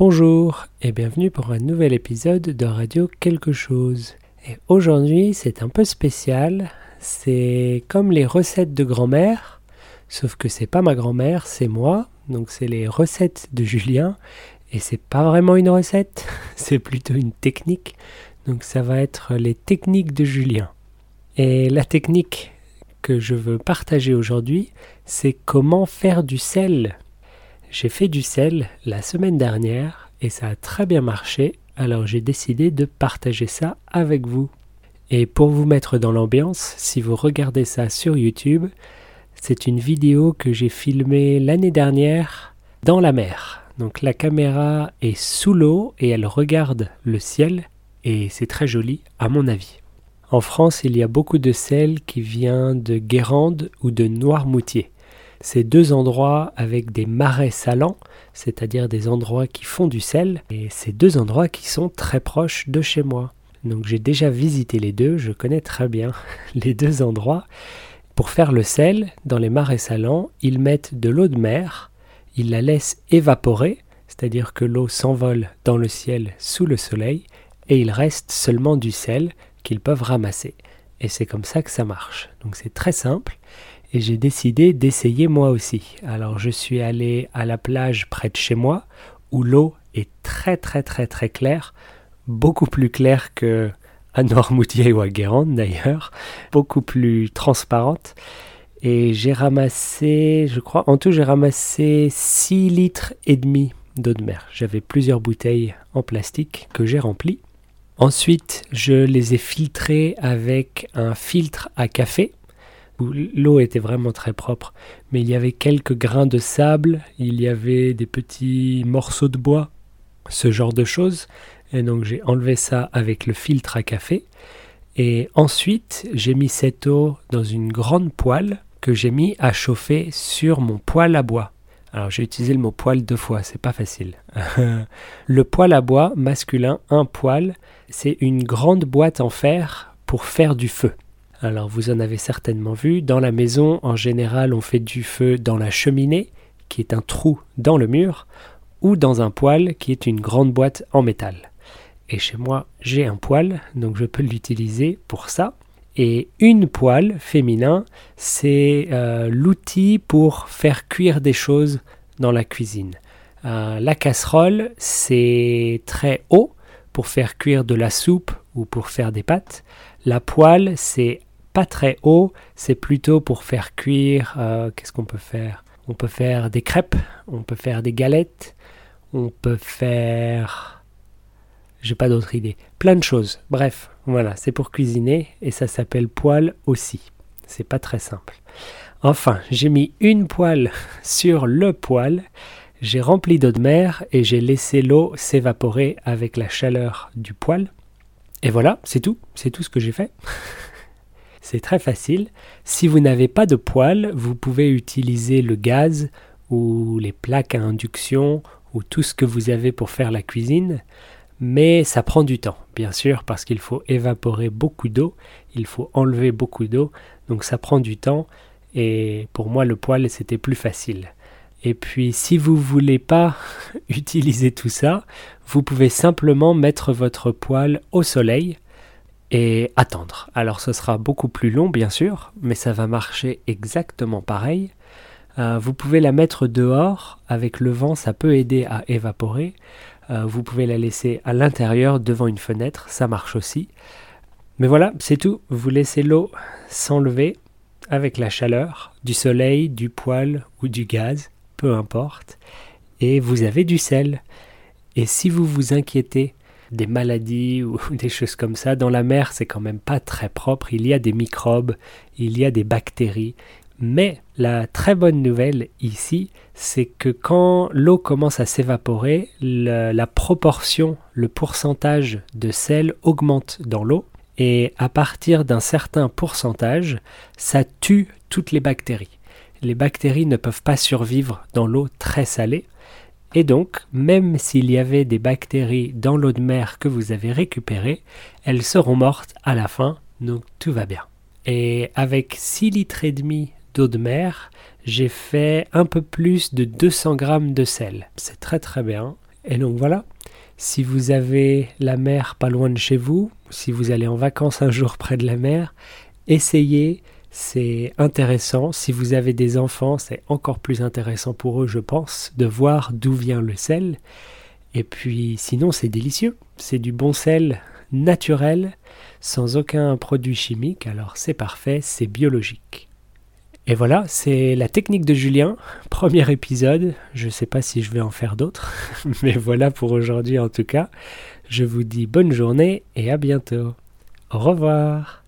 Bonjour et bienvenue pour un nouvel épisode de Radio Quelque chose. Et aujourd'hui c'est un peu spécial, c'est comme les recettes de grand-mère, sauf que c'est pas ma grand-mère, c'est moi, donc c'est les recettes de Julien, et c'est pas vraiment une recette, c'est plutôt une technique, donc ça va être les techniques de Julien. Et la technique que je veux partager aujourd'hui, c'est comment faire du sel j'ai fait du sel la semaine dernière et ça a très bien marché, alors j'ai décidé de partager ça avec vous. Et pour vous mettre dans l'ambiance, si vous regardez ça sur YouTube, c'est une vidéo que j'ai filmée l'année dernière dans la mer. Donc la caméra est sous l'eau et elle regarde le ciel et c'est très joli à mon avis. En France, il y a beaucoup de sel qui vient de Guérande ou de Noirmoutier ces deux endroits avec des marais salants, c'est-à-dire des endroits qui font du sel, et ces deux endroits qui sont très proches de chez moi. Donc j'ai déjà visité les deux, je connais très bien les deux endroits. Pour faire le sel, dans les marais salants, ils mettent de l'eau de mer, ils la laissent évaporer, c'est-à-dire que l'eau s'envole dans le ciel sous le soleil, et il reste seulement du sel qu'ils peuvent ramasser. Et c'est comme ça que ça marche. Donc c'est très simple et j'ai décidé d'essayer moi aussi. Alors je suis allé à la plage près de chez moi où l'eau est très très très très claire, beaucoup plus claire que à Noirmoutier ou à Guérande d'ailleurs, beaucoup plus transparente. Et j'ai ramassé, je crois, en tout j'ai ramassé 6 litres et demi d'eau de mer. J'avais plusieurs bouteilles en plastique que j'ai remplies. Ensuite, je les ai filtrées avec un filtre à café l'eau était vraiment très propre, mais il y avait quelques grains de sable, il y avait des petits morceaux de bois, ce genre de choses. Et donc j'ai enlevé ça avec le filtre à café. Et ensuite, j'ai mis cette eau dans une grande poêle que j'ai mis à chauffer sur mon poêle à bois. Alors j'ai utilisé le mot poêle deux fois, c'est pas facile. le poêle à bois masculin, un poêle, c'est une grande boîte en fer pour faire du feu. Alors vous en avez certainement vu, dans la maison en général on fait du feu dans la cheminée, qui est un trou dans le mur, ou dans un poêle qui est une grande boîte en métal. Et chez moi j'ai un poêle, donc je peux l'utiliser pour ça. Et une poêle féminin, c'est euh, l'outil pour faire cuire des choses dans la cuisine. Euh, la casserole, c'est très haut pour faire cuire de la soupe ou pour faire des pâtes. La poêle, c'est pas très haut, c'est plutôt pour faire cuire, euh, qu'est-ce qu'on peut faire? On peut faire des crêpes, on peut faire des galettes, on peut faire... J'ai pas d'autre idée. Plein de choses. Bref, voilà, c'est pour cuisiner et ça s'appelle poêle aussi. C'est pas très simple. Enfin, j'ai mis une poêle sur le poêle, j'ai rempli d'eau de mer et j'ai laissé l'eau s'évaporer avec la chaleur du poêle. Et voilà, c'est tout, c'est tout ce que j'ai fait. C'est très facile. Si vous n'avez pas de poêle, vous pouvez utiliser le gaz ou les plaques à induction ou tout ce que vous avez pour faire la cuisine. Mais ça prend du temps, bien sûr, parce qu'il faut évaporer beaucoup d'eau, il faut enlever beaucoup d'eau, donc ça prend du temps. Et pour moi, le poêle, c'était plus facile. Et puis, si vous voulez pas utiliser tout ça, vous pouvez simplement mettre votre poêle au soleil et attendre. Alors ce sera beaucoup plus long bien sûr, mais ça va marcher exactement pareil. Euh, vous pouvez la mettre dehors, avec le vent ça peut aider à évaporer. Euh, vous pouvez la laisser à l'intérieur devant une fenêtre, ça marche aussi. Mais voilà, c'est tout. Vous laissez l'eau s'enlever avec la chaleur du soleil, du poêle ou du gaz, peu importe. Et vous avez du sel. Et si vous vous inquiétez des maladies ou des choses comme ça. Dans la mer, c'est quand même pas très propre. Il y a des microbes, il y a des bactéries. Mais la très bonne nouvelle ici, c'est que quand l'eau commence à s'évaporer, la, proportion, le pourcentage de sel augmente dans l'eau. Et à partir d'un certain pourcentage, ça tue toutes les bactéries. Les bactéries ne peuvent pas survivre dans l'eau très salée. Et donc, même s'il y avait des bactéries dans l'eau de mer que vous avez récupérées, elles seront mortes à la fin, donc tout va bien. Et avec 6 litres et demi d'eau de mer, j'ai fait un peu plus de 200 grammes de sel. C'est très très bien. Et donc voilà, si vous avez la mer pas loin de chez vous, si vous allez en vacances un jour près de la mer, essayez, c'est intéressant. Si vous avez des enfants, c'est encore plus intéressant pour eux, je pense, de voir d'où vient le sel. Et puis sinon, c'est délicieux. C'est du bon sel naturel, sans aucun produit chimique, alors c'est parfait, c'est biologique. Et voilà, c'est la technique de Julien, premier épisode. Je ne sais pas si je vais en faire d'autres, mais voilà pour aujourd'hui en tout cas. Je vous dis bonne journée et à bientôt. Au revoir.